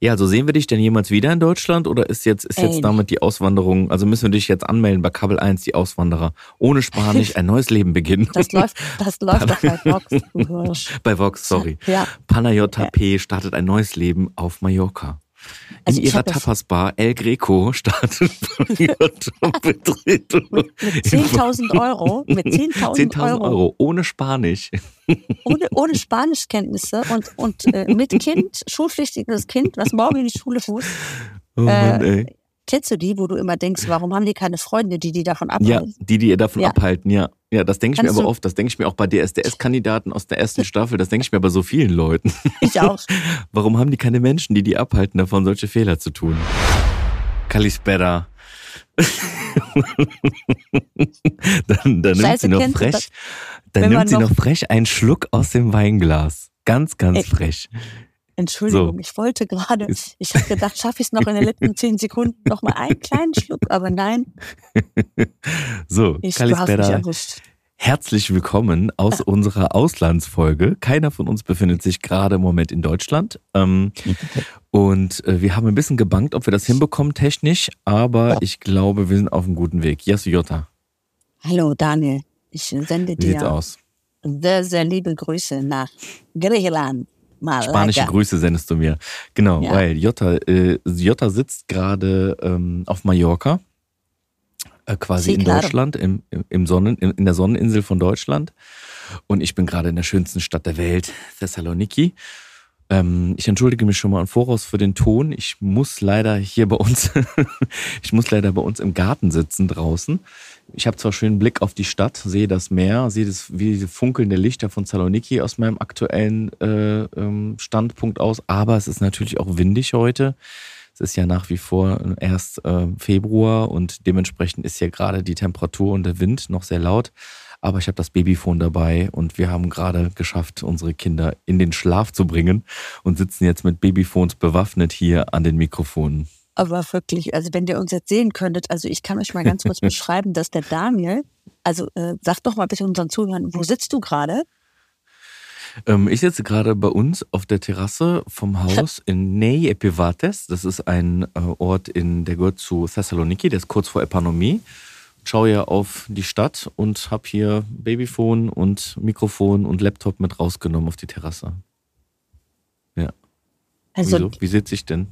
Ja, also sehen wir dich denn jemals wieder in Deutschland oder ist jetzt, ist jetzt damit die Auswanderung, also müssen wir dich jetzt anmelden bei Kabel 1, die Auswanderer, ohne Spanisch ein neues Leben beginnen? Das läuft, das läuft doch bei Vox. bei Vox, sorry. Ja, Panayota P. startet ein neues Leben auf Mallorca. In Also ich ihrer Tapas-Bar El Greco startet Betreten. mit 10.000 Euro, mit 10.000 10.000 Euro, Euro ohne Spanisch. ohne, ohne Spanischkenntnisse und, und äh, mit Kind, schulpflichtiges Kind, was morgen in die Schule fußt. Oh Mann, Äh. Kennst du die, wo du immer denkst, warum haben die keine Freunde, die die davon Ja, abhalten? die, die ihr davon Ja. abhalten, ja. Ja, das denke ich mir Kannst aber du- oft. Das denke ich mir auch bei DSDS-Kandidaten aus der ersten Staffel. Das denke ich mir bei so vielen Leuten. Ich auch. Warum haben die keine Menschen, die die abhalten, davon solche Fehler zu tun? Kalispera. dann dann nimmt sie noch du frech, dann nimmt sie noch noch- frech einen Schluck aus dem Weinglas. Ganz, ganz Ey. frech. Entschuldigung, So. ich wollte gerade, ich habe gedacht, schaffe ich es noch in den letzten zehn Sekunden noch mal einen kleinen Schluck, aber nein, So, ich, hast mich erwischt. herzlich willkommen aus unserer Auslandsfolge. Keiner von uns befindet sich gerade im Moment in Deutschland. Ähm, und äh, wir haben ein bisschen gebankt, ob wir das hinbekommen technisch, aber ich glaube, wir sind auf einem guten Weg. Yasu Jota, Hallo Daniel, ich sende dir sehr, sehr liebe Grüße nach Griechenland. Malaga. Spanische Grüße sendest du mir. Genau, Ja. weil Jota, äh, Jota sitzt gerade ähm, auf Mallorca, äh, quasi Sí, in. Deutschland, im, im Sonnen, in, in der Sonneninsel von Deutschland. Und ich bin gerade in der schönsten Stadt der Welt, Thessaloniki. Ähm, ich entschuldige mich schon mal im Voraus für den Ton. Ich muss leider hier bei uns, ich muss leider bei uns im Garten sitzen draußen. Ich habe zwar schönen Blick auf die Stadt, sehe das Meer, sehe das wie funkelnde Lichter von Saloniki aus meinem aktuellen äh, ähm, Standpunkt aus, aber es ist natürlich auch windig heute. Es ist ja nach wie vor erst äh, Februar und dementsprechend ist ja gerade die Temperatur und der Wind noch sehr laut. Aber ich habe das Babyphone dabei und wir haben gerade geschafft, unsere Kinder in den Schlaf zu bringen und sitzen jetzt mit Babyphones bewaffnet hier an den Mikrofonen. Aber wirklich, also wenn ihr uns jetzt sehen könntet, also ich kann euch mal ganz kurz beschreiben, dass der Daniel, also äh, sag doch mal bitte unseren Zuhörern, wo sitzt du gerade? Ähm, ich sitze gerade bei uns auf der Terrasse vom Haus in Nei Epivates. Das ist ein äh, Ort, in, der gehört zu Thessaloniki, der ist kurz vor Epanomie. Schaue ja auf die Stadt und habe hier Babyphone und Mikrofon und Laptop mit rausgenommen auf die Terrasse. Ja. Also Wieso? Wie sitze ich denn?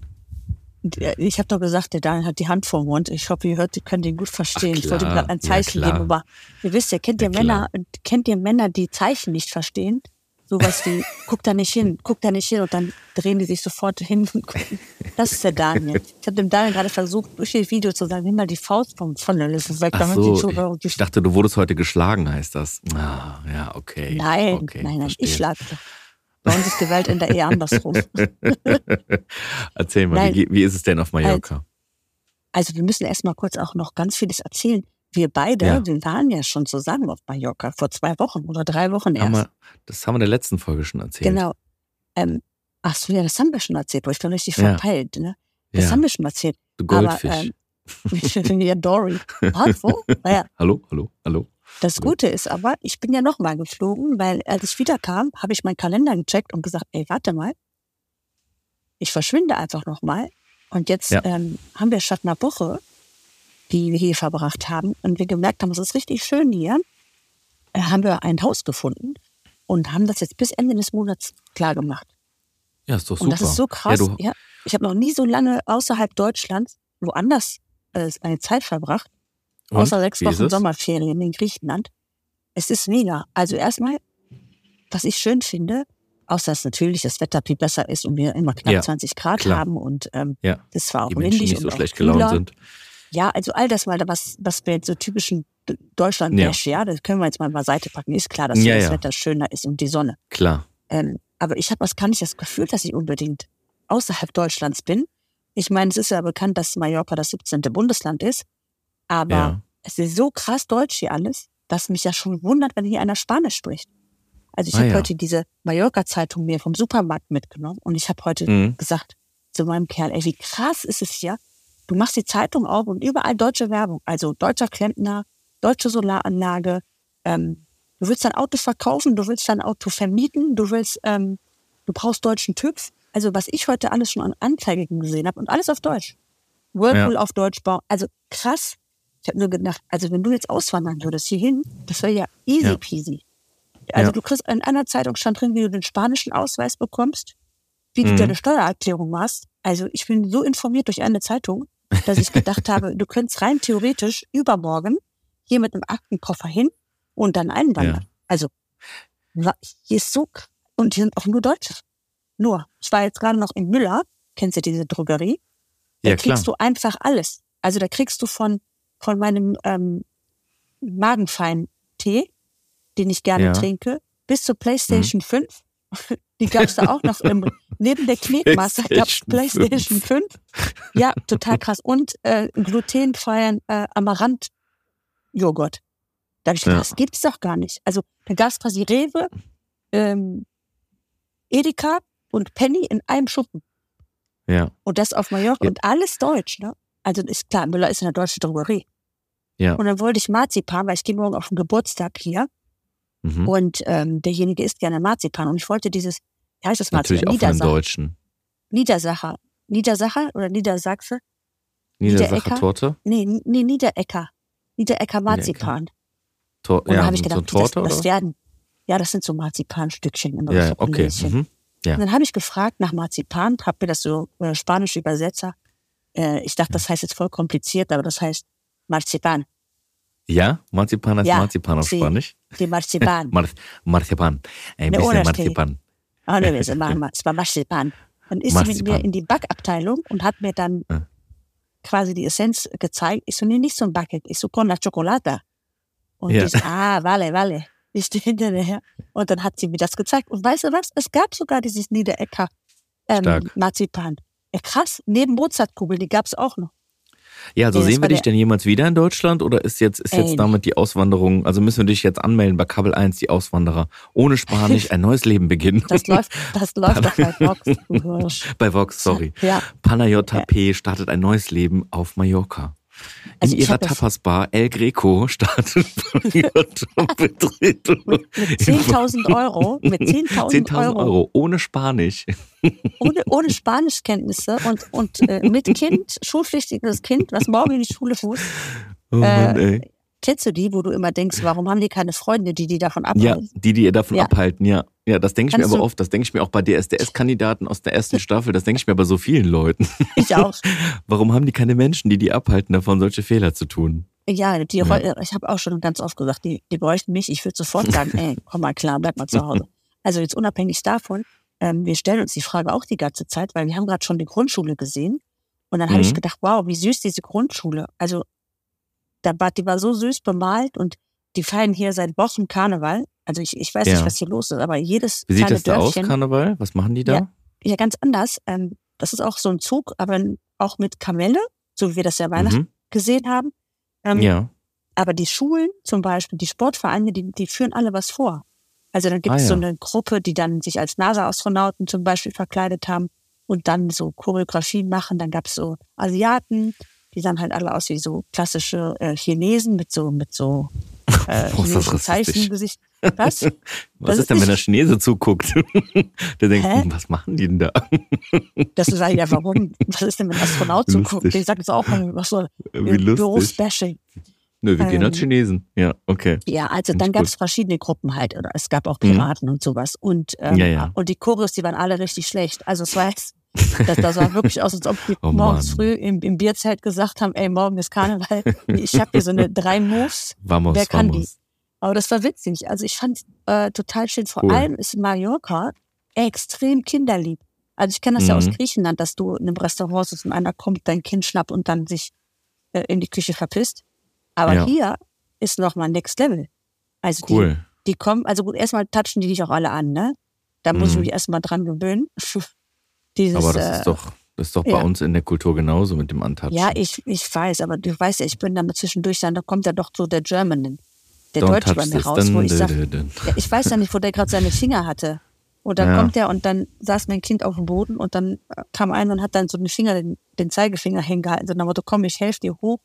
Ich habe doch gesagt, der Daniel hat die Hand vor dem Mund. Ich hoffe, ihr hört, ihr könnt ihn gut verstehen. Ach, ich wollte ihm gerade ein Ja, Zeichen klar. geben, aber ihr wisst ja, kennt ihr Ja, Männer, kennt ihr Männer, die Zeichen nicht verstehen? Sowas wie, guck da nicht hin, guck da nicht hin und dann drehen die sich sofort hin und gucken. Das ist der Daniel. Ich habe dem Daniel gerade versucht, durch das Video zu sagen, nimm mal die Faust vom, von der Liste weg, Ach so, ich, ich dachte, du wurdest heute geschlagen, heißt das. Ah, ja, okay. Nein, okay, nein, nein, verstehe. ich schlage. Bei uns ist die Welt in der Ehe andersrum. Erzähl mal, Nein. wie, wie ist es denn auf Mallorca? Also wir müssen erst mal kurz auch noch ganz vieles erzählen. Wir beide, Ja. wir waren ja schon zusammen auf Mallorca vor zwei Wochen oder drei Wochen haben erst. wir, das haben wir in der letzten Folge schon erzählt. Genau. Ähm, ach so, ja, das haben wir schon erzählt, ich bin richtig verpeilt. Ne? Das Ja, haben wir schon erzählt. du Goldfisch. Aber, ähm, ja Dory. Wo? Naja, hallo, hallo, hallo. Das. Gute ist aber, ich bin ja nochmal geflogen, weil als ich wiederkam, habe ich meinen Kalender gecheckt und gesagt, ey, warte mal, ich verschwinde einfach nochmal. Und jetzt Ja. ähm, haben wir statt einer Woche, die wir hier verbracht haben, und wir gemerkt haben, es ist richtig schön hier, äh, haben wir ein Haus gefunden und haben das jetzt bis Ende des Monats klar gemacht. Ja, ist doch super. Und das ist so krass. Ja, Ja, ich habe noch nie so lange außerhalb Deutschlands woanders äh, eine Zeit verbracht, und? außer sechs Wochen? Sommerferien in Griechenland. Es ist mega. Also erstmal, was ich schön finde, außer dass natürlich das Wetter viel besser ist und wir immer knapp Ja, 20 Grad klar. haben und ähm, Ja, das war auch die windig nicht so und schlecht gelaunt sind. Ja, also all das mal, was, was wir so typischen deutschland Ja. ja. das können wir jetzt mal beiseite packen. Ist klar, dass Ja, das ja. Wetter schöner ist und die Sonne. Klar. Ähm, aber ich habe was kann ich das Gefühl, dass ich unbedingt außerhalb Deutschlands bin. Ich meine, es ist ja bekannt, dass Mallorca das 17. Bundesland ist. Aber Ja. es ist so krass deutsch hier alles, dass mich ja schon wundert, wenn hier einer Spanisch spricht. Also ich Ah, habe ja. heute diese Mallorca-Zeitung mir vom Supermarkt mitgenommen und ich habe heute Mhm. gesagt zu meinem Kerl, ey, wie krass ist es hier? Du machst die Zeitung auf und überall deutsche Werbung. Also deutscher Klempner, deutsche Solaranlage. Ähm, du willst dein Auto verkaufen, du willst dein Auto vermieten, du willst, ähm, du brauchst deutschen TÜV. also was ich heute alles schon an Anzeigen gesehen habe und alles auf Deutsch. Whirlpool Ja. auf Deutsch bauen. Also krass. Ich habe nur gedacht, also wenn du jetzt auswandern würdest hierhin, das wäre ja easy Ja. peasy. Also Ja. du kriegst in einer Zeitung stand drin, wie du den spanischen Ausweis bekommst, wie du Mhm. deine Steuererklärung machst. Also ich bin so informiert durch eine Zeitung, dass ich gedacht habe, du könntest rein theoretisch übermorgen hier mit einem Aktenkoffer hin und dann einwandern. Ja. Also hier ist so und hier sind auch nur Deutsche. Nur. Ich war jetzt gerade noch in Müller, kennst du diese Drogerie? Da Ja, klar. kriegst du einfach alles. Also da kriegst du von, von meinem ähm, Magenfein-Tee, den ich gerne Ja. trinke, bis zur PlayStation 5. Die gab's da auch noch im, neben der Knetmasse gab's PlayStation PlayStation 5. Ja, total krass. Und äh, glutenfreien äh, Amaranth-Joghurt. Da habe ich gedacht, Ja. das gibt's doch gar nicht. Also da gab's quasi Rewe, ähm, Edeka und Penny in einem Schuppen. Ja, Und das auf Mallorca Ja. und alles deutsch, ne? Also ist klar, Müller ist eine deutsche Drogerie. ja. Und dann wollte ich Marzipan, weil ich gehe morgen auf den Geburtstag hier Mhm. und ähm, derjenige isst gerne Marzipan und ich wollte dieses, wie heißt das Natürlich Marzipan? auch von Deutschen. Niedersacher. Niedersacher oder Niedersachse? Niedersacher? Torte? Nee, nee, Niederecker. Niederecker Marzipan. Tor Und dann ja, habe ich so gedacht, Torte das, das werden, ja, das sind so Marzipanstückchen immer Ja, so okay. Mhm. Ja. Und dann habe ich gefragt nach Marzipan, habe mir das so äh, spanische Übersetzer. Äh, ich dachte, das heißt jetzt voll kompliziert, aber das heißt Marzipan. Ja, Marzipan heißt Ja, Marzipan auf sí. Spanisch. Die Marzipan. Mar Marzipan. Ein Ne, bisschen. Marzipan. Ah, ne, wir machen mal. Es war Marzipan. Dann ist sie mit mir Marzipan. in die Backabteilung und hat mir dann Ja. quasi die Essenz gezeigt. Ich so, nee, nicht so ein Bucket. Ich so, con la chocolata. Und Ja. die so, ah, vale, vale. Ich stehe hinterher. Und dann hat sie mir das gezeigt. Und weißt du was? Es gab sogar dieses Niederecker ähm. Marzipan. Ja, krass. Neben Mozartkugeln, die gab es auch noch. Ja, also Nee, sehen wir dich denn jemals wieder in Deutschland oder ist jetzt, ist Ey. jetzt damit die Auswanderung, also müssen wir dich jetzt anmelden bei Kabel 1, die Auswanderer, ohne Spanisch ein neues Leben beginnen? Das läuft, das läuft doch bei Hirsch. bei Vox, sorry. Ja. Panayota P. startet ein neues Leben auf Mallorca. In Also ich ihrer Tapas-Bar El Greco startet Betrieb. Mit 10.000 Euro, mit 10.000 10.000 Euro, Euro ohne Spanisch. ohne, ohne Spanischkenntnisse und, und äh, mit Kind, schulpflichtiges Kind, was morgen in die Schule fußt. Oh Mann, Äh, ey. Kennst du die, wo du immer denkst, warum haben die keine Freunde, die die davon Ja, abhalten? die, die ihr davon Ja. abhalten, ja. Ja, das denke ich mir Kannst aber du- oft. Das denke ich mir auch bei DSDS-Kandidaten aus der ersten Staffel. Das denke ich mir bei so vielen Leuten. Ich auch. Warum haben die keine Menschen, die die abhalten, davon solche Fehler zu tun? Ja, die, Ja. ich habe auch schon ganz oft gesagt, die, die bräuchten mich. Ich würde sofort sagen, ey, komm mal klar, bleib mal zu Hause. Also jetzt unabhängig davon, ähm, wir stellen uns die Frage auch die ganze Zeit, weil wir haben gerade schon die Grundschule gesehen. Und dann habe ich Mhm. gedacht, wow, wie süß diese Grundschule. Also da war, die war so süß bemalt und die feiern hier seit Wochen Karneval. Also ich, ich weiß Ja. nicht, was hier los ist, aber jedes Wie sieht kleine das da aus, Karneval? Was machen die da? Ja. ja ganz anders. Ähm, das ist auch so ein Zug, aber auch mit Kamelle, so wie wir das ja Weihnachten Mhm. gesehen haben. Ähm, Ja. aber die Schulen zum Beispiel, die Sportvereine, die, die führen alle was vor. Also dann gibt Ah, es so ja. eine Gruppe, die dann sich als NASA-Astronauten zum Beispiel verkleidet haben und dann so Choreografien machen. Dann gab es so Asiaten, die sahen halt alle aus wie so klassische äh, Chinesen mit so mit so äh, Boah, chinesischen rassistisch. Zeichengesicht. Was? Was Das ist denn, wenn der Chinese zuguckt? der denkt, Hä? hm, was machen die denn da? Das ist ja, warum? Was ist denn, wenn ein Astronaut zuguckt? Die sagt jetzt auch, was soll. Berufsbashing. Nö, wir gehen Ähm, als Chinesen. Ja, okay. Ja, also Find dann gab es verschiedene Gruppen halt. Oder es gab auch Mhm. Piraten und sowas. Und, ähm, Ja, ja. und die Choreos, die waren alle richtig schlecht. Also es war jetzt, das, das sah wirklich aus, als ob die Oh morgens früh im, im Bierzelt gesagt haben, ey, morgen ist Karneval. Ich habe hier so eine drei Moves. Vamos, Wer kann die? vamos. Aber das war witzig. Also ich fand äh, total schön. Vor Cool. allem ist Mallorca extrem kinderlieb. Also ich kenne das ja aus Mhm. Griechenland, dass du in einem Restaurant sitzt und einer kommt, dein Kind schnappt und dann sich äh, in die Küche verpisst. Aber Ja. hier ist noch mal Next Level. Also Cool. die, die kommen, also gut, erstmal touchen die dich auch alle an, ne? Da muss ich Mhm. mich erstmal dran gewöhnen. Dieses, Aber das äh, ist doch, das ist doch ja. bei uns in der Kultur genauso mit dem Antatschen. ja, ich, ich weiß, aber du weißt ja, ich bin dann zwischendurch dann, da kommt ja doch so der German, der Don't Deutsche bei mir raus, wo ich sag, dun, dun. ja, ich weiß ja nicht, wo der gerade seine Finger hatte. Und dann Ja. kommt er und dann saß mein Kind auf dem Boden und dann äh, kam einer und hat dann so den Finger, den, den Zeigefinger hingehalten, so nach dem Motto, komm, ich helfe dir hoch.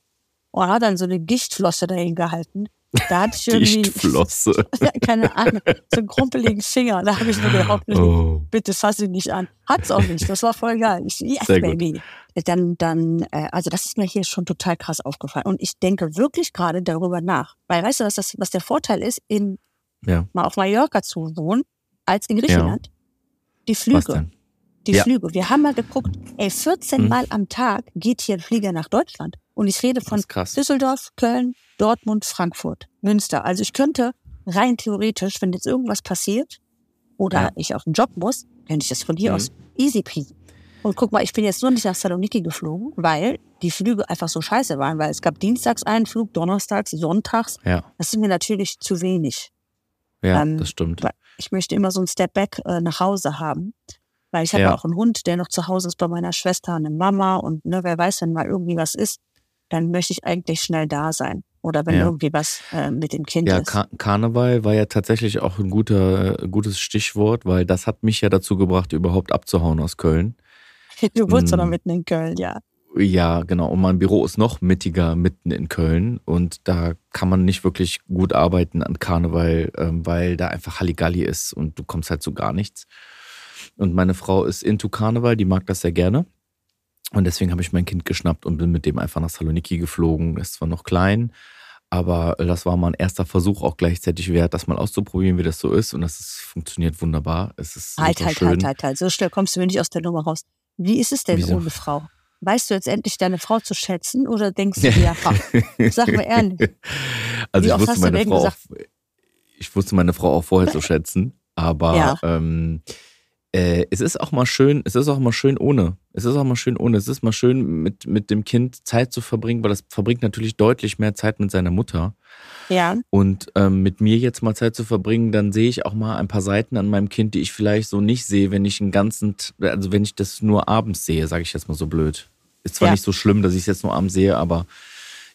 Und hat dann so eine Gichtflosse dahin gehalten. Da hatte ich irgendwie. Dichtflosse. keine Ahnung, so einen krumpeligen Finger. Da habe ich nur gedacht, Oh. bitte fass ihn nicht an. Hat's auch nicht. Das war voll geil. Ich, yes, Sehr gut. baby. Dann, dann, äh, also das ist mir hier schon total krass aufgefallen. Und ich denke wirklich gerade darüber nach. Weil weißt du, was, das, was der Vorteil ist, in, Ja. mal auf Mallorca zu wohnen, als in Griechenland? Die Flüge. Die Ja. Flüge. Wir haben mal geguckt, ey, 14 Hm. Mal am Tag geht hier ein Flieger nach Deutschland. Und ich rede von. Düsseldorf, Köln, Dortmund, Frankfurt, Münster. Also ich könnte rein theoretisch, wenn jetzt irgendwas passiert oder Ja. ich auf den Job muss, könnte ich das von hier Mhm. aus easy peasy. Und guck mal, ich bin jetzt nur nicht nach Saloniki geflogen, weil die Flüge einfach so scheiße waren, weil es gab dienstags einen Flug, donnerstags, sonntags. Ja, Das sind mir natürlich zu wenig. ja, Ähm, das stimmt. Ich möchte immer so ein Step Back äh, nach Hause haben. Weil ich habe Ja. ja auch einen Hund, der noch zu Hause ist bei meiner Schwester, eine Mama und ne, wer weiß, wenn mal irgendwie was ist, dann möchte ich eigentlich schnell da sein. Oder wenn Ja. irgendwie was äh, mit dem Kind Ja, ist. Kar Karneval war ja tatsächlich auch ein guter, äh, gutes Stichwort, weil das hat mich ja dazu gebracht, überhaupt abzuhauen aus Köln. Du wohnst doch Mm. mitten in Köln, ja. Ja, genau. Und mein Büro ist noch mittiger mitten in Köln und da kann man nicht wirklich gut arbeiten an Karneval, ähm, weil da einfach Halligalli ist und du kommst halt zu gar nichts. Und meine Frau ist into Karneval, die mag das sehr gerne. Und deswegen habe ich mein Kind geschnappt und bin mit dem einfach nach Saloniki geflogen. Ist zwar noch klein, aber das war mal ein erster Versuch auch gleichzeitig wert, das mal auszuprobieren, wie das so ist. Und das ist, funktioniert wunderbar. Es ist Halt, halt, schön. halt, halt, halt. So schnell kommst du mir nicht aus der Nummer raus. Wie ist es denn Wieso? ohne Frau? Weißt du jetzt endlich deine Frau zu schätzen oder denkst du dir, ha, sag mal ehrlich. Also ich wusste meine Frau auch, ich wusste meine Frau auch vorher zu schätzen, aber Ja. ähm, äh, es ist auch mal schön, es ist auch mal schön ohne. Es ist auch mal schön ohne. Es ist mal schön mit, mit dem Kind Zeit zu verbringen, weil das verbringt natürlich deutlich mehr Zeit mit seiner Mutter. Ja, Und ähm, mit mir jetzt mal Zeit zu verbringen, dann sehe ich auch mal ein paar Seiten an meinem Kind, die ich vielleicht so nicht sehe, wenn ich einen ganzen, also wenn ich das nur abends sehe, sage ich jetzt mal so blöd. Ist zwar Ja. nicht so schlimm, dass ich es jetzt nur abends sehe, aber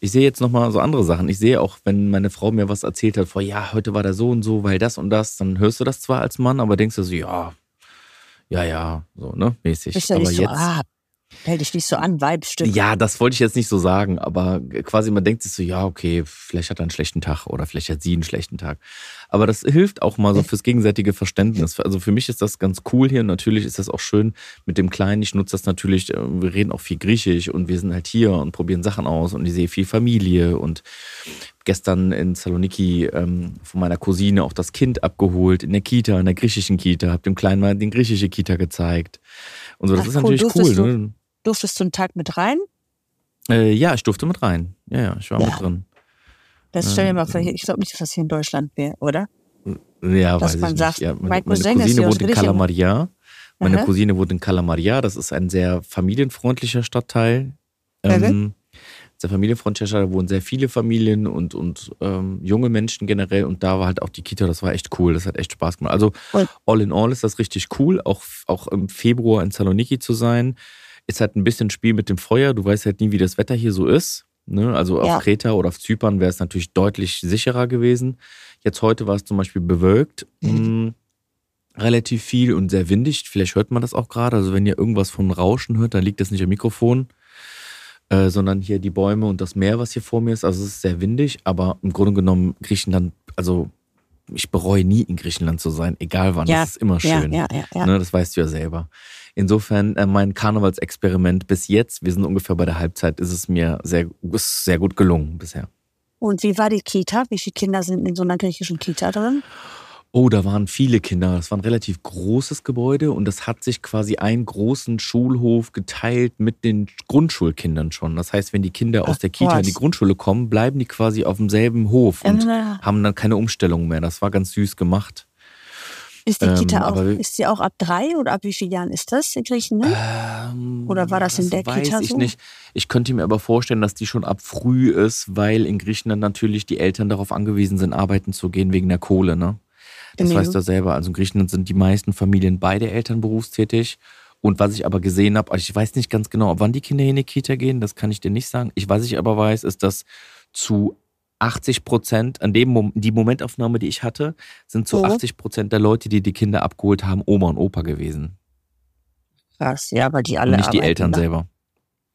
ich sehe jetzt noch mal so andere Sachen. Ich sehe auch, wenn meine Frau mir was erzählt hat, vor ja, heute war der so und so, weil das und das, dann hörst du das zwar als Mann, aber denkst du so, ja, ja, ja, so, ne, mäßig. ja aber nicht so, jetzt, ah, stell dich nicht so an, Weibstück. ja, das wollte ich jetzt nicht so sagen, aber quasi man denkt sich so, ja, okay, vielleicht hat er einen schlechten Tag oder vielleicht hat sie einen schlechten Tag. Aber das hilft auch mal so fürs gegenseitige Verständnis. Also für mich ist das ganz cool hier. Natürlich ist das auch schön mit dem Kleinen. Ich nutze das natürlich, äh, wir reden auch viel Griechisch und wir sind halt hier und probieren Sachen aus und ich sehe viel Familie und gestern in Saloniki ähm, von meiner Cousine auch das Kind abgeholt in der Kita, in der griechischen Kita, hab dem Kleinen mal den griechische Kita gezeigt. Und so, das Ach, ist cool. natürlich Durftest cool. du- Ne? Durftest du einen Tag mit rein? Äh, ja, ich durfte mit rein. Ja, ja, ich war Ja. mit drin. Das stell dir mal vor, ich glaube nicht, dass das hier in Deutschland wäre, oder? Ja, Dass weiß man ich sagt, nicht. Ja, meine, mein meine Cousine wohnt in. Kalamaria. Meine Aha. Cousine wohnt in Kalamaria. Das ist ein sehr familienfreundlicher Stadtteil. Ähm, sehr familienfreundlicher Stadtteil. Da wohnen sehr viele Familien und, und ähm, junge Menschen generell. Und da war halt auch die Kita. Das war echt cool. Das hat echt Spaß gemacht. Also all in all ist das richtig cool. Auch, auch im Februar in Saloniki zu sein. Ist halt ein bisschen Spiel mit dem Feuer. Du weißt halt nie, wie das Wetter hier so ist. Ne? Also auf Ja. Kreta oder auf Zypern wäre es natürlich deutlich sicherer gewesen. Jetzt heute war es zum Beispiel bewölkt. Mhm. mh, relativ viel und sehr windig. Vielleicht hört man das auch gerade. Also wenn ihr irgendwas von Rauschen hört, dann liegt das nicht am Mikrofon, äh, sondern hier die Bäume und das Meer, was hier vor mir ist. Also es ist sehr windig, aber im Grunde genommen Griechenland, also ich bereue nie in Griechenland zu sein, egal wann. Ja, Das ist immer schön. ja, ja. ja. Ne, das weißt du ja selber. Insofern, äh, mein Karnevalsexperiment bis jetzt, wir sind ungefähr bei der Halbzeit, ist es mir sehr, ist sehr gut gelungen bisher. Und wie war die Kita? Wie viele Kinder sind in so einer griechischen Kita drin? Oh, da waren viele Kinder. Das war ein relativ großes Gebäude und das hat sich quasi einen großen Schulhof geteilt mit den Grundschulkindern schon. Das heißt, wenn die Kinder aus der Kita in die. Grundschule kommen, bleiben die quasi auf demselben Hof und Ähm, haben dann keine Umstellung mehr. Das war ganz süß gemacht. ist die ähm, Kita auch, ist die auch ab drei oder ab wie vielen Jahren ist das in Griechenland? Ähm, Oder war das in der weiß Kita ich so? nicht. Ich könnte mir aber vorstellen, dass die schon ab früh ist, weil in Griechenland natürlich die Eltern darauf angewiesen sind, arbeiten zu gehen wegen der Kohle, ne? Das Genau. weißt du selber. Also in Griechenland sind die meisten Familien beide Eltern berufstätig. Und was ich aber gesehen habe, ich weiß nicht ganz genau, wann die Kinder in die Kita gehen, das kann ich dir nicht sagen. Ich, was ich aber weiß, ist, dass zu 80 Prozent, an dem Mom die Momentaufnahme, die ich hatte, sind zu Mhm. 80 Prozent der Leute, die die Kinder abgeholt haben, Oma und Opa gewesen. Krass, ja, weil die alle Und nicht die Eltern selber.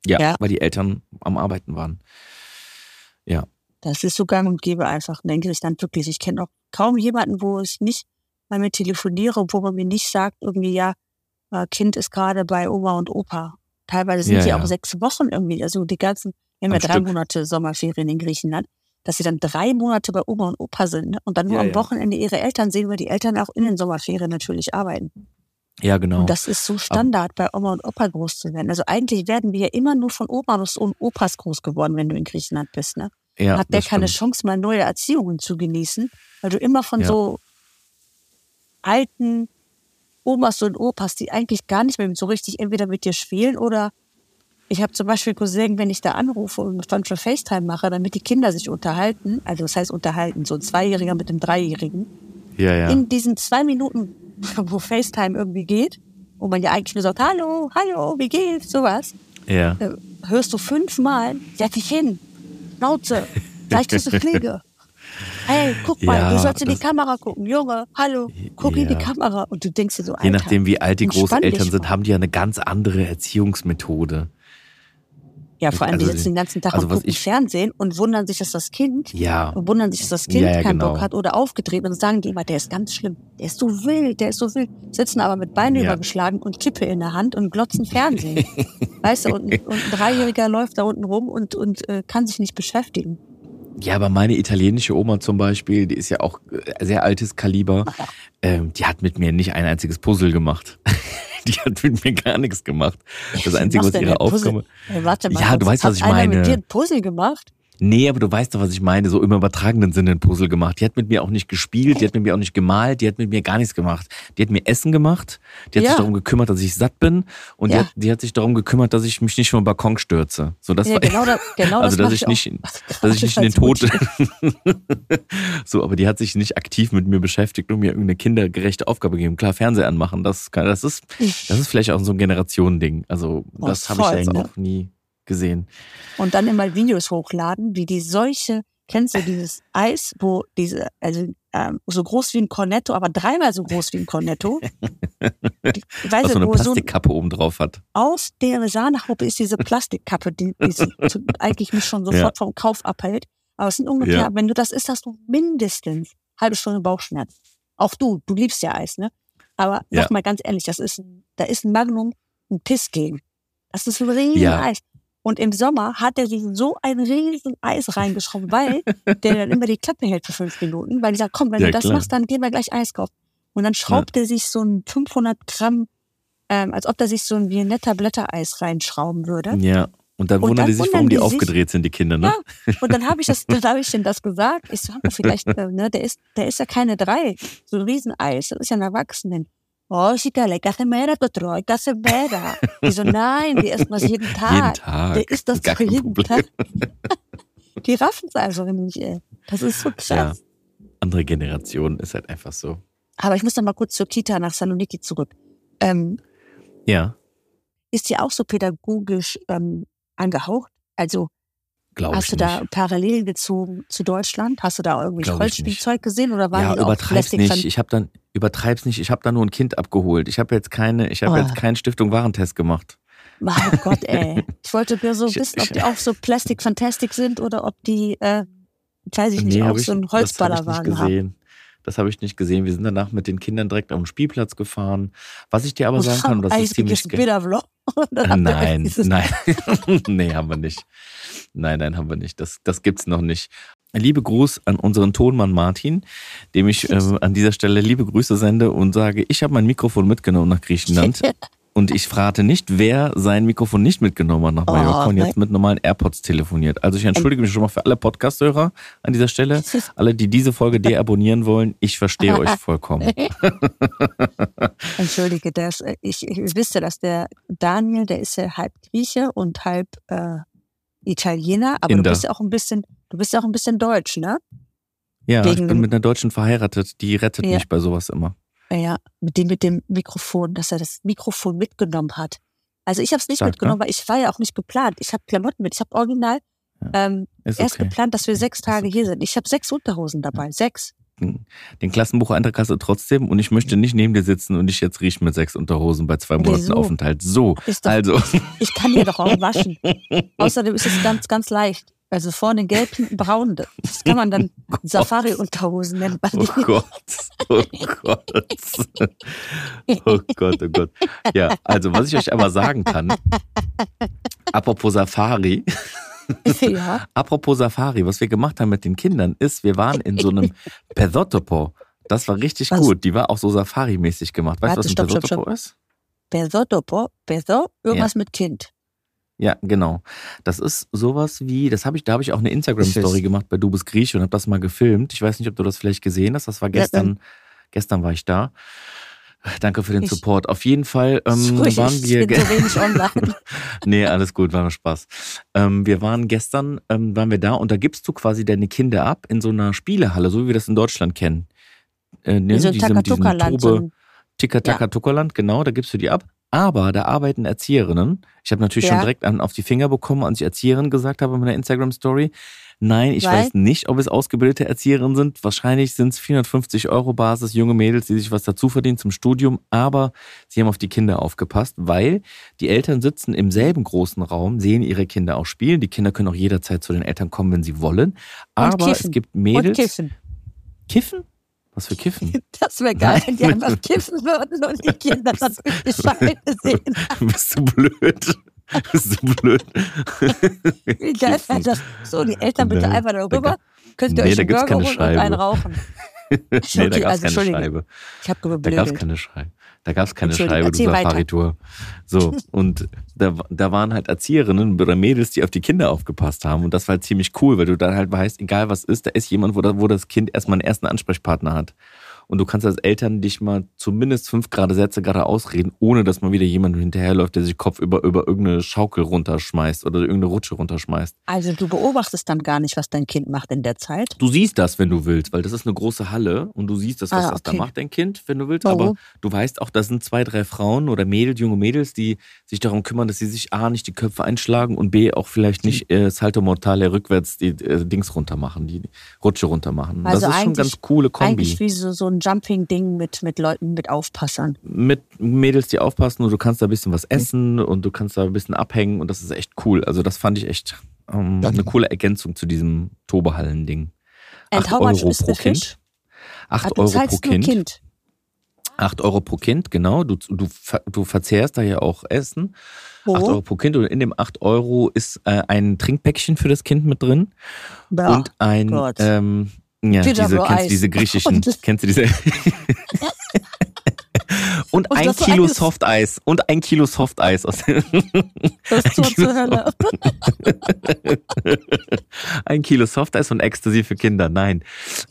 Ja, Ja. weil die Eltern am Arbeiten waren. Ja. Das ist so gang und gäbe einfach, denke ich dann wirklich. Ich kenne auch kaum jemanden, wo ich nicht mal mit telefoniere, wo man mir nicht sagt, irgendwie, ja, äh, Kind ist gerade bei Oma und Opa. Teilweise sind Ja, die ja. auch sechs Wochen irgendwie, also die ganzen, wir haben ja drei Stück. Monate Sommerferien in Griechenland, dass sie dann drei Monate bei Oma und Opa sind und dann nur Ja, am. Wochenende ihre Eltern sehen, weil die Eltern auch in den Sommerferien natürlich arbeiten. Ja, genau. Und das ist so Standard, bei Oma und Opa groß zu werden. Also eigentlich werden wir ja immer nur von Omas und Opas groß geworden, wenn du in Griechenland bist. Ne? Ja, Hat der keine stimmt. Chance, mal neue Erziehungen zu genießen, weil du immer von Ja. so alten Omas und Opas, die eigentlich gar nicht mehr so richtig entweder mit dir spielen oder ich habe zum Beispiel Cousin, wenn ich da anrufe und dann für FaceTime mache, damit die Kinder sich unterhalten, also das heißt unterhalten, so ein Zweijähriger mit einem Dreijährigen, Ja, ja. in diesen zwei Minuten, wo FaceTime irgendwie geht, wo man ja eigentlich nur sagt, hallo, hallo, wie geht's, sowas, ja. äh, hörst du fünfmal, setz dich hin, Schnauze, gleich kriegst du Fliege. Hey, guck mal, Ja, du sollst in die Kamera gucken. Junge, hallo, guck in die Ja. Kamera. Und du denkst dir so, Alter, Je nachdem, wie alt die Großeltern sind, haben die ja eine ganz andere Erziehungsmethode. Ja, vor allem, die also sitzen den ganzen Tag also und gucken ich- Fernsehen und wundern sich, dass das Kind Ja. und wundern sich, dass das Kind Ja, ja, keinen genau. Bock hat oder aufgedreht und sagen die immer, der ist ganz schlimm, der ist so wild, der ist so wild. Sitzen aber mit Beinen Ja. übergeschlagen und Kippe in der Hand und glotzen Fernsehen. weißt du, und, und ein Dreijähriger läuft da unten rum und, und äh, kann sich nicht beschäftigen. Ja, aber meine italienische Oma zum Beispiel, die ist ja auch äh, sehr altes Kaliber, ähm, die hat mit mir nicht ein einziges Puzzle gemacht. die hat mit mir gar nichts gemacht. Das Einzige, was ihre? Aufgabe. Warte mal, Ja, du weißt, was ich einer meine. mit dir ein Puzzle gemacht? Nee, aber du weißt doch, was ich meine, so im übertragenen Sinne ein Puzzle gemacht. Die hat mit mir auch nicht gespielt, die hat mit mir auch nicht gemalt, die hat mit mir gar nichts gemacht. Die hat mir Essen gemacht, die hat Ja. sich darum gekümmert, dass ich satt bin und die, Ja. hat, die hat sich darum gekümmert, dass ich mich nicht vom Balkon stürze. So, das Ja, war, genau das, genau also, das dass ich auch. nicht, dass ich nicht in den Als Tod. So, aber die hat sich nicht aktiv mit mir beschäftigt und mir irgendeine kindergerechte Aufgabe gegeben. Klar, Fernseh anmachen, das, kann, das ist, das ist vielleicht auch so ein Generationending. Also, Oh, das habe ich jetzt ne? auch nie gesehen. Und dann immer Videos hochladen, wie die solche, kennst du dieses Eis, wo diese, also ähm, so groß wie ein Cornetto, aber dreimal so groß wie ein Cornetto. Die, weißt Was so eine wo so ein, Plastikkappe oben drauf hat. aus der Sahnehaube ist diese Plastikkappe, die, die so- eigentlich mich schon sofort vom Kauf abhält. Aber es sind ungefähr, Ja. wenn du das isst, hast du mindestens halbe Stunde Bauchschmerz. Auch du, du liebst ja Eis, ne? Aber Ja. sag mal ganz ehrlich, das ist, da ist ein Magnum ein Piss gegen. Das ist ein riesen Ja. Eis. Und im Sommer hat er sich so ein riesen Eis reingeschoben, weil der dann immer die Klappe hält für fünf Minuten, weil die sagt, komm, wenn Ja, du das klar. machst, dann gehen wir gleich Eis kaufen. Und dann schraubt er sich so ein 500 Gramm, ähm, als ob er sich so ein Viennetta Blättereis reinschrauben würde. Ja. Und dann Und wundern dann die sich, warum die, die sich- aufgedreht sind, die Kinder, ne? Ja, und dann habe ich das, dann habe ich denen das gesagt. Ich so, aber vielleicht, äh, ne, der ist, der ist ja keine drei. So ein Rieseneis, das ist ja ein Erwachsenen. Oh, Chicale, κάθε μέρα το τρώει, κάθε μέρα. Die so, nein, die essen das jeden Tag. Jeden Tag. Der isst das Gar doch kein jeden Problem. Tag. Die raffen es einfach nicht, ey. Das ist so krass. Ja. Andere Generation ist halt einfach so. Aber ich muss dann mal kurz zur Kita nach Saloniki zurück. Ähm, Ja, ist die auch so pädagogisch ähm, angehaucht? Also glaube hast du nicht. da Parallelen gezogen zu Deutschland? Hast du da irgendwie. Holzspielzeug gesehen oder waren ja, die auch übertreib's nicht. Ich habe dann übertreib's nicht. Ich habe da nur ein Kind abgeholt. Ich habe jetzt keine, ich habe Oh. jetzt keinen Stiftung Warentest gemacht. Mein Gott, ey. Ich wollte nur so wissen, ob die auch so Plastic Fantastic sind oder ob die, äh, weiß ich nicht, Nee, auch ich- so einen Holzballerwagen haben. Das habe ich nicht gesehen. Wir sind danach mit den Kindern direkt auf den Spielplatz gefahren. Was ich dir aber sagen kann, und das ist ziemlich ihr Nein, nein. nee, haben wir nicht. Nein, nein, haben wir nicht. Das, das gibt's noch nicht. Liebe Gruß an unseren Tonmann Martin, dem ich ähm, an dieser Stelle liebe Grüße sende und sage, ich habe mein Mikrofon mitgenommen nach Griechenland. Und ich frage nicht, wer sein Mikrofon nicht mitgenommen hat nach Oh, Mallorca und jetzt mit normalen AirPods telefoniert. Also ich entschuldige mich schon mal für alle Podcast-Hörer an dieser Stelle. Alle, die diese Folge deabonnieren wollen, ich verstehe euch vollkommen. Entschuldige, das, äh, ich, ich wüsste, dass der Daniel, der ist ja halb Grieche und halb äh, Italiener, aber Inder. du bist ja auch ein bisschen, du bist ja auch ein bisschen deutsch, ne? Ja, ich Wegen bin dem- mit einer Deutschen verheiratet, die rettet Ja. mich bei sowas immer. Ja, mit dem mit dem Mikrofon, dass er das Mikrofon mitgenommen hat. Also ich habe es nicht Stark, ne? mitgenommen, weil ich war ja auch nicht geplant. Ich habe Klamotten mit. Ich habe original ähm, Ist erst okay. geplant, dass wir sechs Tage okay. hier sind. Ich habe sechs Unterhosen dabei. Sechs. Den Klassenbucheintrag hast du trotzdem und ich möchte nicht neben dir sitzen und dich jetzt riechen mit sechs Unterhosen bei zwei Monaten Wieso? Aufenthalt. So, doch, also, Ich kann hier doch auch waschen. Außerdem ist es ganz, ganz leicht. Also vorne gelb, hinten braun. Das kann man dann Safari-Unterhosen nennen. Oh Gott, oh Gott. Oh Gott, oh Gott. Ja, also was ich euch aber sagen kann, apropos Safari, Ja. apropos Safari, was wir gemacht haben mit den Kindern, ist, wir waren in so einem Pesotopo. Das war richtig Was? gut. Die war auch so Safari-mäßig gemacht. Weißt du, was ein stopp, stopp, Pesotopo stopp. ist? Pesotopo, Peso, irgendwas mit Kind. Ja, genau. Das ist sowas wie, das habe ich, da habe ich auch eine Instagram-Story gemacht bei Du bist Grieche und habe das mal gefilmt. Ich weiß nicht, ob du das vielleicht gesehen hast. Das war Ja, gestern. gestern war ich da. Danke für den Ich- Support. Auf jeden Fall ähm, Ruhig, waren ich wir. bin so wenig online. nee, alles gut, war nur Spaß. Ähm, wir waren gestern, ähm, waren wir da und da gibst du quasi deine Kinder ab in so einer Spielehalle, so wie wir das in Deutschland kennen. Äh, ne, Wie so ein Takatuka-Land. So Tika-Taka-Tuckerland, genau, da gibst du die ab. Aber da arbeiten Erzieherinnen. Ich habe natürlich Ja. schon direkt an, auf die Finger bekommen, als ich Erzieherin gesagt habe in meiner Instagram-Story. Nein, ich Weil? weiß nicht, ob es ausgebildete Erzieherinnen sind. Wahrscheinlich sind es 450 Euro Basis, junge Mädels, die sich was dazu verdienen zum Studium. Aber sie haben auf die Kinder aufgepasst, weil die Eltern sitzen im selben großen Raum, sehen ihre Kinder auch spielen. Die Kinder können auch jederzeit zu den Eltern kommen, wenn sie wollen. Aber es gibt Und Mädels. kiffen. Kiffen? Was für Kiffen? Das wäre geil, wenn die einfach kiffen würden und die Kinder das durch die Scheibe sehen. Bist du blöd? Bist du blöd? Wie geil wäre das? So, die Eltern bitte einfach da darüber. Könnt ihr Nee, euch einen Burger holen und einen Scheibe. rauchen? nee, da Okay, gab's also keine. Scheibe. Ich habe Da gab's geblödelt. keine Scheibe. Da gab's keine Entschuldigung, Scheibe, du. Safari-Tour. So, und da, da waren halt Erzieherinnen oder Mädels, die auf die Kinder aufgepasst haben. Und das war halt ziemlich cool, weil du dann halt weißt, egal was ist, da ist jemand, wo, da, wo das Kind erstmal einen ersten Ansprechpartner hat. Und du kannst als Eltern dich mal zumindest fünf gerade Sätze gerade ausreden, ohne dass mal wieder jemand hinterherläuft, der sich Kopf über, über irgendeine Schaukel runterschmeißt oder irgendeine Rutsche runterschmeißt. Also du beobachtest dann gar nicht, was dein Kind macht in der Zeit. Du siehst das, wenn du willst, weil das ist eine große Halle und du siehst das, was Ah, das da okay. macht, dein Kind, wenn du willst. Warum? Aber du weißt auch, da sind zwei, drei Frauen oder Mädels, junge Mädels, die sich darum kümmern, dass sie sich A, nicht die Köpfe einschlagen und B, auch vielleicht nicht äh, Salto Mortale rückwärts die äh, Dings runter machen, die Rutsche runter machen. Also das ist schon ganz coole Kombi. Eigentlich wie so, so ein Jumping-Ding mit, mit Leuten, mit Aufpassern. Mit Mädels, die aufpassen und du kannst da ein bisschen was essen und du kannst da ein bisschen abhängen und das ist echt cool. Also das fand ich echt ähm, eine coole Ergänzung zu diesem Tobehallen-Ding. And Acht how much Euro is pro the Kind. 8 du Euro pro Kind. Kind. 8 Euro pro Kind, genau. Du, du, du verzehrst da ja auch Essen. Wo? 8 Euro pro Kind und in dem 8 Euro ist äh, ein Trinkpäckchen für das Kind mit drin. Ja. und ein, ähm, ja, Peter diese, kennst du Eis. diese griechischen, Und- kennst du diese? und, Und ein das Kilo Softeis. Und ein Kilo Softeis. aus- Das Tor zur Hölle. ein Kilo Softeis und Ecstasy für Kinder. Nein.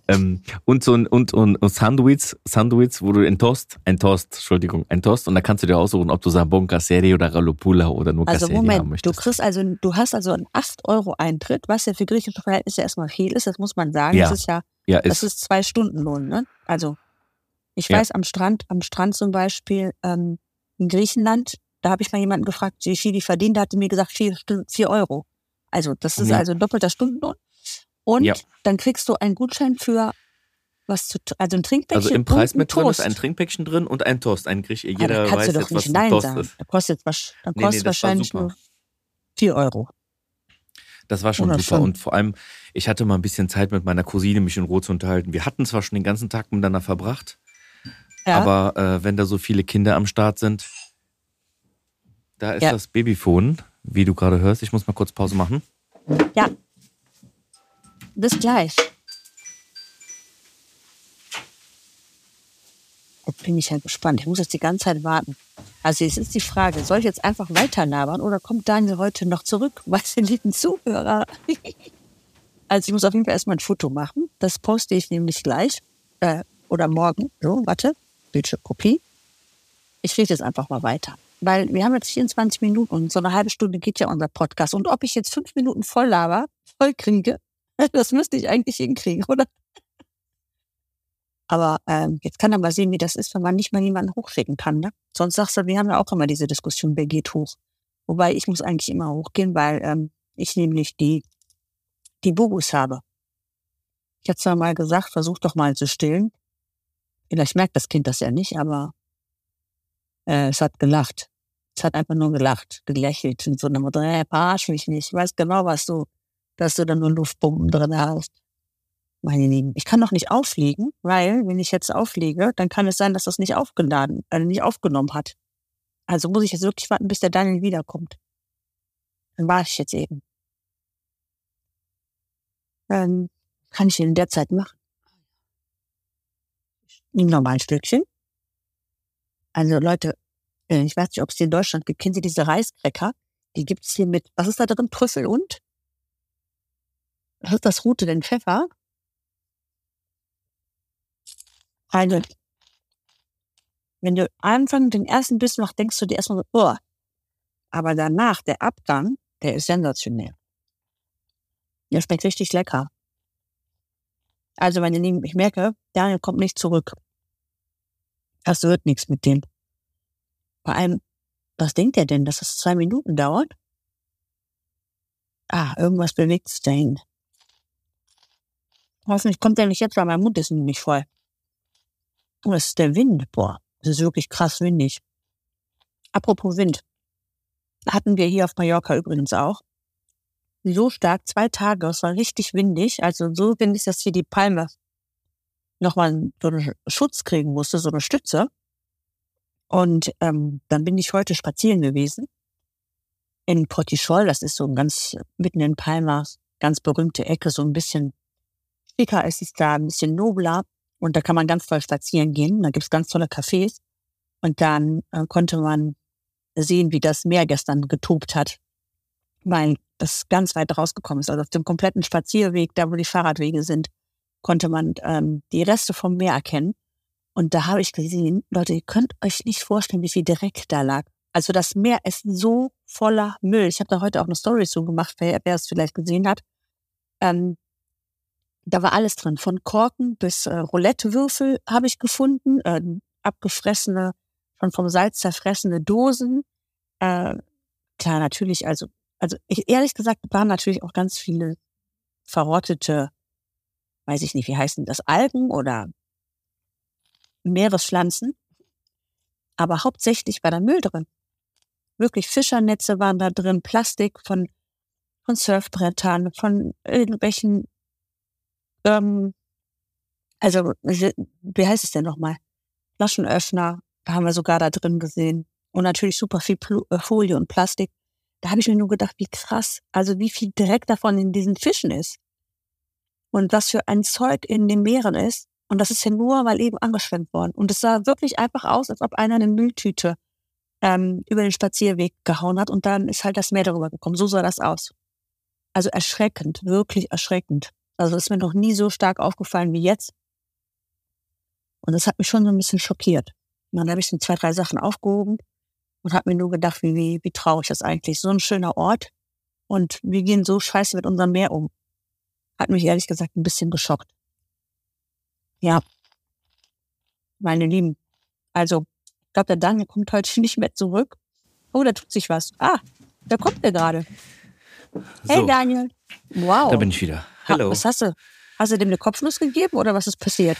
Ähm, und so ein und, und, und Sandwich, Sandwich, wo du ein Toast, ein Toast, Entschuldigung, ein Toast und da kannst du dir aussuchen, ob du Sabon Casseri oder Ralopula oder nur Also Casseri haben Moment, du möchtest. kriegst also, du hast also einen 8 Euro Eintritt, was ja für griechische Verhältnisse erstmal viel ist, das muss man sagen. Ja, Das ist ja, ja, das ist, ist zwei Stunden Lohn, ne? Also ich Ja. weiß am Strand, am Strand zum Beispiel ähm, in Griechenland, da habe ich mal jemanden gefragt, wie viel die verdienen, der hatte mir gesagt vier, vier Euro. Also das ist Ja. also ein doppelter Stundenlohn. Und Ja. dann kriegst du einen Gutschein für was zu, also ein Trinkpäckchen also im Preis mit drin ist Toast. ein Trinkpäckchen drin und ein Toast. Ein Griech, jeder da kannst weiß du doch jetzt, was nicht ein Nein Toast sagen. ist. Da kostet, dann Nee, kostet nee, wahrscheinlich nur vier Euro. Das war schon Oder super. schon. Und vor allem, ich hatte mal ein bisschen Zeit mit meiner Cousine, mich in Ruhe zu unterhalten. Wir hatten zwar schon den ganzen Tag miteinander verbracht, Ja. aber äh, wenn da so viele Kinder am Start sind, da ist Ja. das Babyphone, wie du gerade hörst. Ich muss mal kurz Pause machen. Ja. Bis gleich. Jetzt bin ich halt gespannt. Ich muss jetzt die ganze Zeit warten. Also jetzt ist die Frage, soll ich jetzt einfach weiter labern oder kommt Daniel heute noch zurück? Was sind die Zuhörer? also ich muss auf jeden Fall erstmal ein Foto machen. Das poste ich nämlich gleich. Äh, oder morgen. So, warte. Bildschirmkopie. Ich rede jetzt einfach mal weiter. Weil wir haben jetzt 24 Minuten und so eine halbe Stunde geht ja unser Podcast. Und ob ich jetzt fünf Minuten voll laber, voll kriege, das müsste ich eigentlich hinkriegen, oder? Aber ähm, jetzt kann er mal sehen, wie das ist, wenn man nicht mal jemanden hochschicken kann. Ne? Sonst sagst du, wir haben ja auch immer diese Diskussion, wer geht hoch. Wobei ich muss eigentlich immer hochgehen, weil ähm, ich nämlich die, die Bubus habe. Ich habe zwar mal gesagt, versuch doch mal zu stillen. Vielleicht merkt das Kind das ja nicht, aber äh, es hat gelacht. Es hat einfach nur gelacht, gelächelt und so eine Mutter, hey, verarsch mich nicht. Ich weiß genau, was du dass du dann nur Luftpumpen drin hast. Meine Lieben, ich kann doch nicht auflegen, weil wenn ich jetzt auflege, dann kann es sein, dass das nicht aufgeladen, äh, nicht aufgenommen hat. Also muss ich jetzt wirklich warten, bis der Daniel wiederkommt. Dann war ich jetzt eben. Dann kann ich in der Zeit machen. Nehme nochmal ein Stückchen. Also Leute, äh, ich weiß nicht, ob es hier in Deutschland gibt. Kennen Sie diese Reiskräcker? Die gibt's hier mit, was ist da drin? Trüffel und? Was ist das Rote denn? Pfeffer? Also, wenn du Anfang den ersten Bissen machst, denkst du dir erstmal so, oh. Aber danach, der Abgang, der ist sensationell. Der schmeckt richtig lecker. Also, meine Lieben, ich merke, Daniel kommt nicht zurück. Das wird nichts mit dem. Vor allem, was denkt er denn, dass es zwei Minuten dauert? Ah, irgendwas bewegt sich dahin. Hoffentlich kommt er nicht jetzt, weil mein Mund ist nämlich voll. Oh, das ist der Wind. Boah, das ist wirklich krass windig. Apropos Wind. Hatten wir hier auf Mallorca übrigens auch. So stark, zwei Tage, es war richtig windig. Also so windig, dass hier die Palme nochmal so einen Schutz kriegen musste, so eine Stütze. Und ähm, dann bin ich heute spazieren gewesen in Portichol. Das ist so ein ganz mitten in Palma, ganz berühmte Ecke, so ein bisschen schicker ist es da, ein bisschen nobler. Und da kann man ganz toll spazieren gehen. Da gibt's ganz tolle Cafés. Und dann äh, konnte man sehen, wie das Meer gestern getobt hat, weil das ganz weit rausgekommen ist. Also auf dem kompletten Spazierweg, da wo die Fahrradwege sind, konnte man ähm, die Reste vom Meer erkennen. Und da habe ich gesehen, Leute, ihr könnt euch nicht vorstellen, wie viel Dreck da lag. Also das Meer ist so voller Müll. Ich habe da heute auch eine Story zu gemacht, wer, wer es vielleicht gesehen hat. Ähm, da war alles drin, von Korken bis äh, Roulettewürfel habe ich gefunden, äh, abgefressene, schon vom Salz zerfressene Dosen. Äh, klar, natürlich, also, also ich, ehrlich gesagt waren natürlich auch ganz viele verrottete, weiß ich nicht, wie heißen das, Algen oder Meerespflanzen. Aber hauptsächlich war da Müll drin. Wirklich Fischernetze waren da drin, Plastik von, von Surfbrettern, von irgendwelchen ähm, also, wie heißt es denn nochmal? Flaschenöffner haben wir sogar da drin gesehen. Und natürlich super viel äh, Folie und Plastik. Da habe ich mir nur gedacht, wie krass, also wie viel Dreck davon in diesen Fischen ist. Und was für ein Zeug in den Meeren ist. Und das ist ja nur mal eben angeschwemmt worden. Und es sah wirklich einfach aus, als ob einer eine Mülltüte ähm, über den Spazierweg gehauen hat und dann ist halt das Meer darüber gekommen. So sah das aus. Also erschreckend, wirklich erschreckend. Also ist mir noch nie so stark aufgefallen wie jetzt. Und das hat mich schon so ein bisschen schockiert. Und dann habe ich so zwei, drei Sachen aufgehoben und habe mir nur gedacht, wie, wie, wie traurig das eigentlich. So ein schöner Ort. Und wir gehen so scheiße mit unserem Meer um. Hat mich ehrlich gesagt ein bisschen geschockt. Ja. Meine Lieben. Also, ich glaube, der Daniel kommt heute nicht mehr zurück. Oh, da tut sich was. Ah, da kommt er gerade. Hey So. Daniel. Wow. Da bin ich wieder. Hallo. Was hast du? Hast du dem eine Kopfnuss gegeben oder was ist passiert?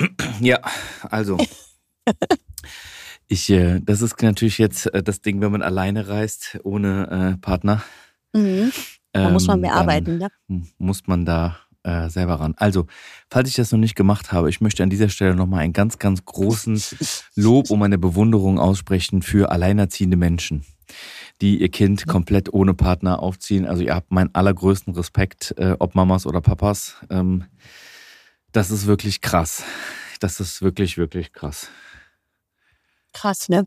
Ja, also. Ich, äh, das ist natürlich jetzt äh, das Ding, wenn man alleine reist, ohne äh, Partner. Mhm. Da muss man mehr dann arbeiten, ne? Muss man da äh, selber ran. Also, falls ich das noch nicht gemacht habe, ich möchte an dieser Stelle nochmal einen ganz, ganz großen Lob und meine Bewunderung aussprechen für alleinerziehende Menschen, die ihr Kind komplett ohne Partner aufziehen. Also ihr habt meinen allergrößten Respekt, äh, ob Mamas oder Papas. Ähm, das ist wirklich krass. Das ist wirklich, wirklich krass. Krass, ne?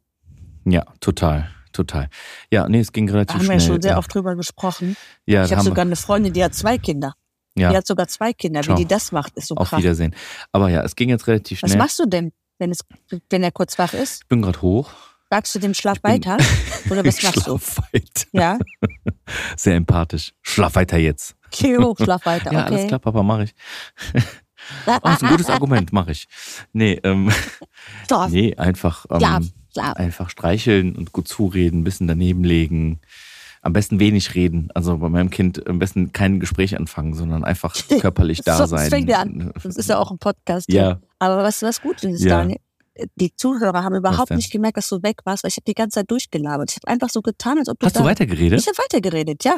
Ja, total, total. Ja, nee, es ging Da relativ haben wir schnell. ja schon sehr ja. oft drüber gesprochen. Ja, ich da habe haben sogar eine Freundin, die hat zwei Kinder. wir, Die ja, hat sogar zwei Kinder. Ciao. Wie die das macht, ist so auf krass. Wiedersehen. Aber ja, es ging jetzt relativ Was schnell. machst du denn, wenn, es, wenn er kurz wach ist? Ich bin gerade hoch. Sagst du dem Schlaf weiter? Oder was machst du? schlaf weiter. Ja? Sehr empathisch. Schlaf weiter jetzt. Geh hoch, schlaf weiter. Ja, okay. alles klar, Papa, mache ich. Oh, ist ein gutes Argument, mache ich. Nee, ähm, nee, einfach, ähm, schlaf. einfach streicheln und gut zureden, ein bisschen daneben legen. Am besten wenig reden. Also bei meinem Kind am besten kein Gespräch anfangen, sondern einfach körperlich da sein. fängt er an. Das ist ja auch ein Podcast. Ja. Aber was, was gut ist, Ja. Daniel, die Zuhörer haben überhaupt nicht gemerkt, dass du weg warst, weil ich habe die ganze Zeit durchgelabert. Ich habe einfach so getan, als ob du Hast du weitergeredet? Ich habe weitergeredet, ja.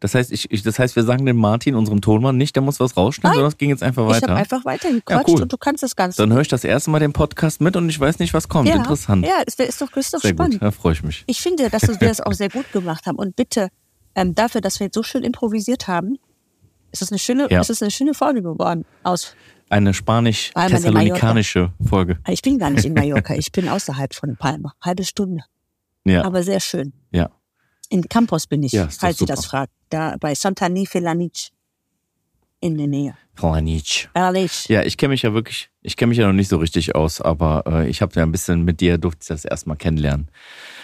Das heißt, ich, ich, das heißt, wir sagen dem Martin, unserem Tonmann, nicht, der muss was rausschneiden, sondern es ging jetzt einfach Ich weiter. habe einfach weitergequatscht Ja, cool. und du kannst das Ganze. Dann höre ich das erste Mal den Podcast mit und ich weiß nicht, was kommt. ja, Interessant. Ja, es wär- ist doch, ist doch Sehr spannend. gut, da freue ich mich. Ich finde, dass wir das auch sehr gut gemacht haben. Und bitte, ähm, dafür, dass wir jetzt so schön improvisiert haben, ist es eine schöne, Ja. ist es eine schöne Folge geworden. Aus, Eine spanisch-thessalonikanische Folge. ich bin gar nicht in Mallorca, ich bin außerhalb von Palma. Halbe Stunde. Ja, Aber sehr schön. ja. In Campos bin ich, Ja, falls Sie das fragt. Da bei Santani Felanic. In der Nähe. Planic. Ehrlich. Ja, ich kenne mich ja wirklich, ich kenne mich ja noch nicht so richtig aus, aber äh, ich habe ja ein bisschen mit dir, durfte ich das erstmal kennenlernen.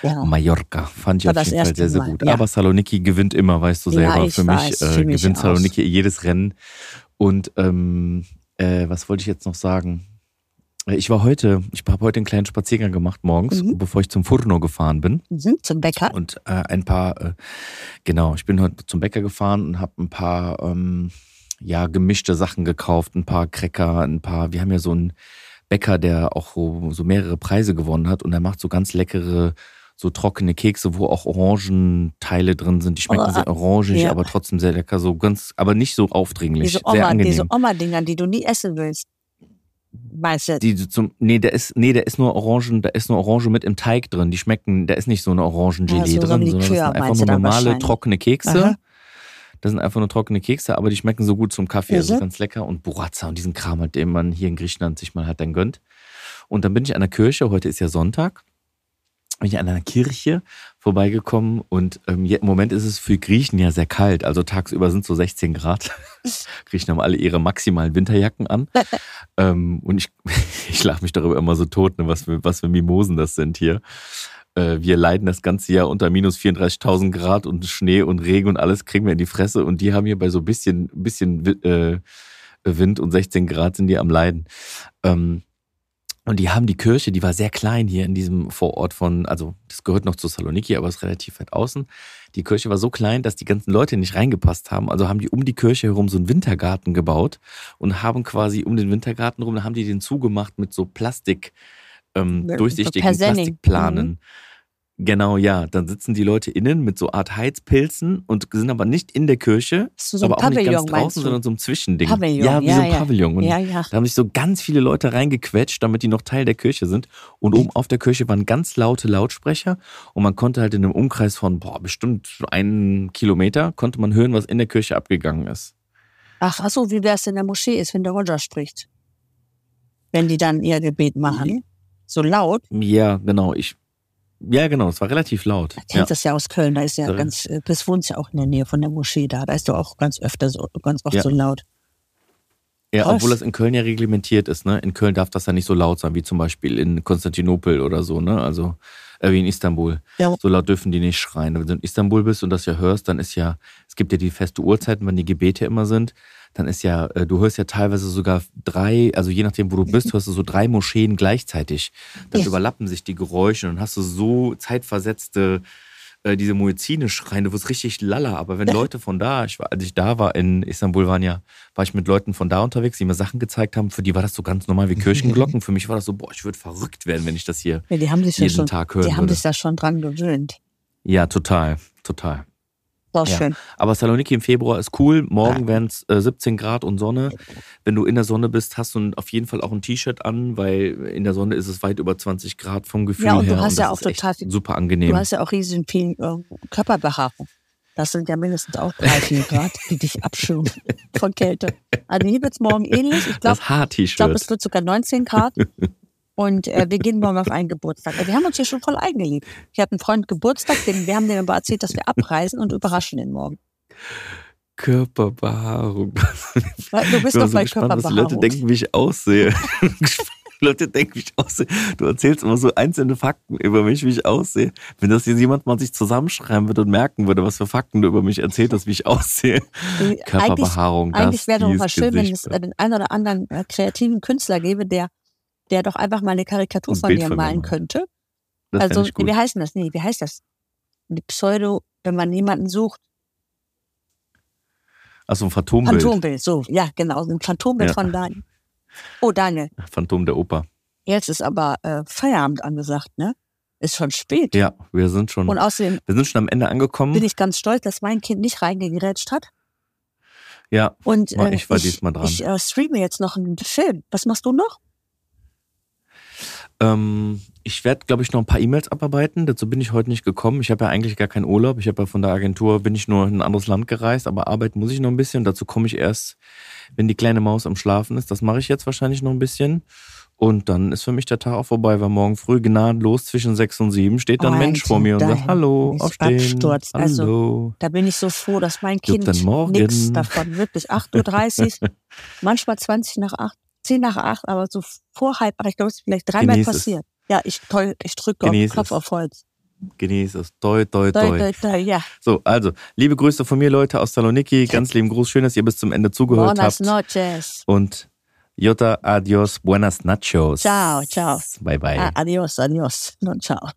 Ja. Mallorca fand ich War auf jeden Fall sehr, sehr gut. ja. Aber Saloniki gewinnt immer, weißt du selber. für mich äh, für mich gewinnt auch. Saloniki jedes Rennen. Und ähm, äh, was wollte ich jetzt noch sagen? Ich war heute, ich habe heute einen kleinen Spaziergang gemacht morgens, Mhm. bevor ich zum Furno gefahren bin. Mhm, zum Bäcker. Und äh, ein paar, äh, genau, ich bin heute zum Bäcker gefahren und habe ein paar, ähm, ja, gemischte Sachen gekauft, ein paar Cracker, ein paar, wir haben ja so einen Bäcker, der auch so, mehrere Preise gewonnen hat und er macht so ganz leckere, so trockene Kekse, wo auch Orangenteile drin sind. Die schmecken Oh, sehr orangig, ja. aber trotzdem sehr lecker, so ganz, aber nicht so aufdringlich, Diese sehr Oma, angenehm. diese Oma-Dinger, die du nie essen willst. Weißt du? Die zum, nee, der ist, nee, der ist nur Orangen, da ist nur Orange mit im Teig drin. Die schmecken, da ist nicht so eine Orangengelee Ah, so- so drin, sondern das sind einfach meinst nur normale, trockene Kekse. Aha. Das sind einfach nur trockene Kekse, aber die schmecken so gut zum Kaffee, also ganz lecker. Und Burraza und diesen Kram, halt, den man hier in Griechenland sich mal halt dann gönnt. Und dann bin ich an der Kirche, heute ist ja Sonntag, bin ich an einer Kirche vorbeigekommen und ähm, im Moment ist es für Griechen ja sehr kalt. Also tagsüber sind so 16 Grad. Griechen haben alle ihre maximalen Winterjacken an. ähm, und ich, ich lache mich darüber immer so tot, ne, was, für, was für Mimosen das sind hier. Äh, wir leiden das ganze Jahr unter minus 34.000 Grad und Schnee und Regen und alles kriegen wir in die Fresse. Und die haben hier bei so ein bisschen, bisschen äh, Wind und 16 Grad sind die am Leiden. Ähm, und die haben die Kirche, die war sehr klein hier in diesem Vorort von, also das gehört noch zu Saloniki, aber ist relativ weit außen. Die Kirche war so klein, dass die ganzen Leute nicht reingepasst haben. Also haben die um die Kirche herum so einen Wintergarten gebaut und haben quasi um den Wintergarten rum, haben die den zugemacht mit so Plastik, ähm, durchsichtigen Persenning. Plastikplanen. Genau, ja. Dann sitzen die Leute innen mit so Art Heizpilzen und sind aber nicht in der Kirche, So, aber auch nicht ganz Pavillon, draußen, sondern so ein Zwischending. Pavillon, ja, wie ja, so ein ja. Pavillon. Und Ja, ja. da haben sich so ganz viele Leute reingequetscht, damit die noch Teil der Kirche sind. Und oben auf der Kirche waren ganz laute Lautsprecher und man konnte halt in einem Umkreis von, boah, bestimmt einen Kilometer, konnte man hören, was in der Kirche abgegangen ist. Ach, ach so, wie wär's in der Moschee ist, wenn der Roger spricht. Wenn die dann ihr Gebet machen. So laut. Ja, genau, ich, ja, genau, es war relativ laut. Du kennst Ja. das ja aus Köln, da ist ja So. ganz, äh, das wohnt ja auch in der Nähe von der Moschee da. Da ist du auch ganz öfter so, ganz oft Ja. so laut. Ja, Krass. obwohl das in Köln ja reglementiert ist, ne? In Köln darf das ja nicht so laut sein, wie zum Beispiel in Konstantinopel oder so, ne? Also, äh, wie in Istanbul. Ja. So laut dürfen die nicht schreien. Wenn du in Istanbul bist und das ja hörst, dann ist ja, es gibt ja die feste Uhrzeiten, wann die Gebete immer sind. Dann ist ja, äh, du hörst ja teilweise sogar drei, also je nachdem, wo du bist, hörst du so drei Moscheen gleichzeitig. Dann Ja. überlappen sich die Geräusche und hast du so zeitversetzte äh, diese Muezzine schreien, du wirst richtig lala. Aber wenn Leute von da, ich war, als ich da war in Istanbul, waren ja, war ich mit Leuten von da unterwegs, die mir Sachen gezeigt haben. Für die war das so ganz normal wie Kirchenglocken. Für mich war das so, boah, ich würde verrückt werden, wenn ich das hier. Ja, die haben sich ja Jeden schon, Tag hören die haben würde. sich da schon dran gewöhnt. Ja, total, total. War Ja. schön. Aber Saloniki im Februar ist cool. Morgen wären es äh, 17 Grad und Sonne. Wenn du in der Sonne bist, hast du auf jeden Fall auch ein T-Shirt an, weil in der Sonne ist es weit über 20 Grad vom Gefühl Ja, und du her. hast ja das auch total viel- super angenehm. Du hast ja auch riesen viel äh, Körperbehaarung. Das sind ja mindestens auch drei, vier Grad, die dich abschirmen von Kälte. Also hier wird's morgen ähnlich. Ich glaube, das Haar-T-Shirt. ich glaub, es wird sogar 19 Grad. Und äh, wir gehen morgen auf einen Geburtstag. Also wir haben uns hier schon voll eingeliebt. Ich hatte einen Freund Geburtstag, den, wir haben dem aber erzählt, dass wir abreisen und überraschen ihn morgen. Körperbehaarung. Du bist doch so bei gespannt, was Leute denken, wie ich aussehe. Leute denken, wie ich aussehe. Du erzählst immer so einzelne Fakten über mich, wie ich aussehe. Wenn das jetzt jemand mal sich zusammenschreiben würde und merken würde, was für Fakten du über mich erzählt hast, wie ich aussehe. Eigentlich, Körperbehaarung, das, eigentlich wäre doch mal schön, wenn es Gesicht. äh, den einen oder anderen äh, kreativen Künstler gäbe, der, der doch einfach mal eine Karikatur Ein von Bild mir malen könnte. Das also, ich gut. wie heißt das? Nee, wie heißt das? Eine Pseudo, wenn man jemanden sucht. Achso, ein Phantombild. Phantombild, so, ja, genau, ein Phantombild Ja. von Daniel. Oh, Daniel, Phantom der Oper. jetzt ist aber äh, Feierabend angesagt, ne? Ist schon spät. Ja, wir sind schon, Und außerdem wir sind schon am Ende angekommen. bin ich ganz stolz, dass mein Kind nicht reingegerätscht hat. ja, Und äh, ich war diesmal dran. Ich äh, streame jetzt noch einen Film. Was machst du noch? Ähm, ich werde, glaube ich, noch ein paar E-Mails abarbeiten. Dazu bin ich heute nicht gekommen. Ich habe ja eigentlich gar keinen Urlaub. Ich habe ja von der Agentur, bin ich nur in ein anderes Land gereist, aber arbeiten muss ich noch ein bisschen. Dazu komme ich erst, wenn die kleine Maus am Schlafen ist. Das mache ich jetzt wahrscheinlich noch ein bisschen. Und dann ist für mich der Tag auch vorbei, weil morgen früh gnadenlos zwischen sechs und sieben steht dann ein Mensch vor mir und sagt, hallo, aufstehen, Absturz. hallo. Also, Da bin ich so froh, dass mein Kind nichts davon wirklich 8.30 Uhr, manchmal 20 nach 8, 10 nach 8, aber so vor halb, aber ich glaube, es ist vielleicht dreimal Genieß es. passiert. Ja, ich, ich drücke auf Kopf es. auf Holz. Genieß es. Toi, toi, toi. ja. So, also, liebe Grüße von mir, Leute aus Saloniki. Ganz lieben Gruß. Schön, dass ihr bis zum Ende zugehört Buenas habt. noches. Und Jota, adios, buenas nachos. Ciao, ciao. Bye, bye. Ah, adios, adios. No, ciao.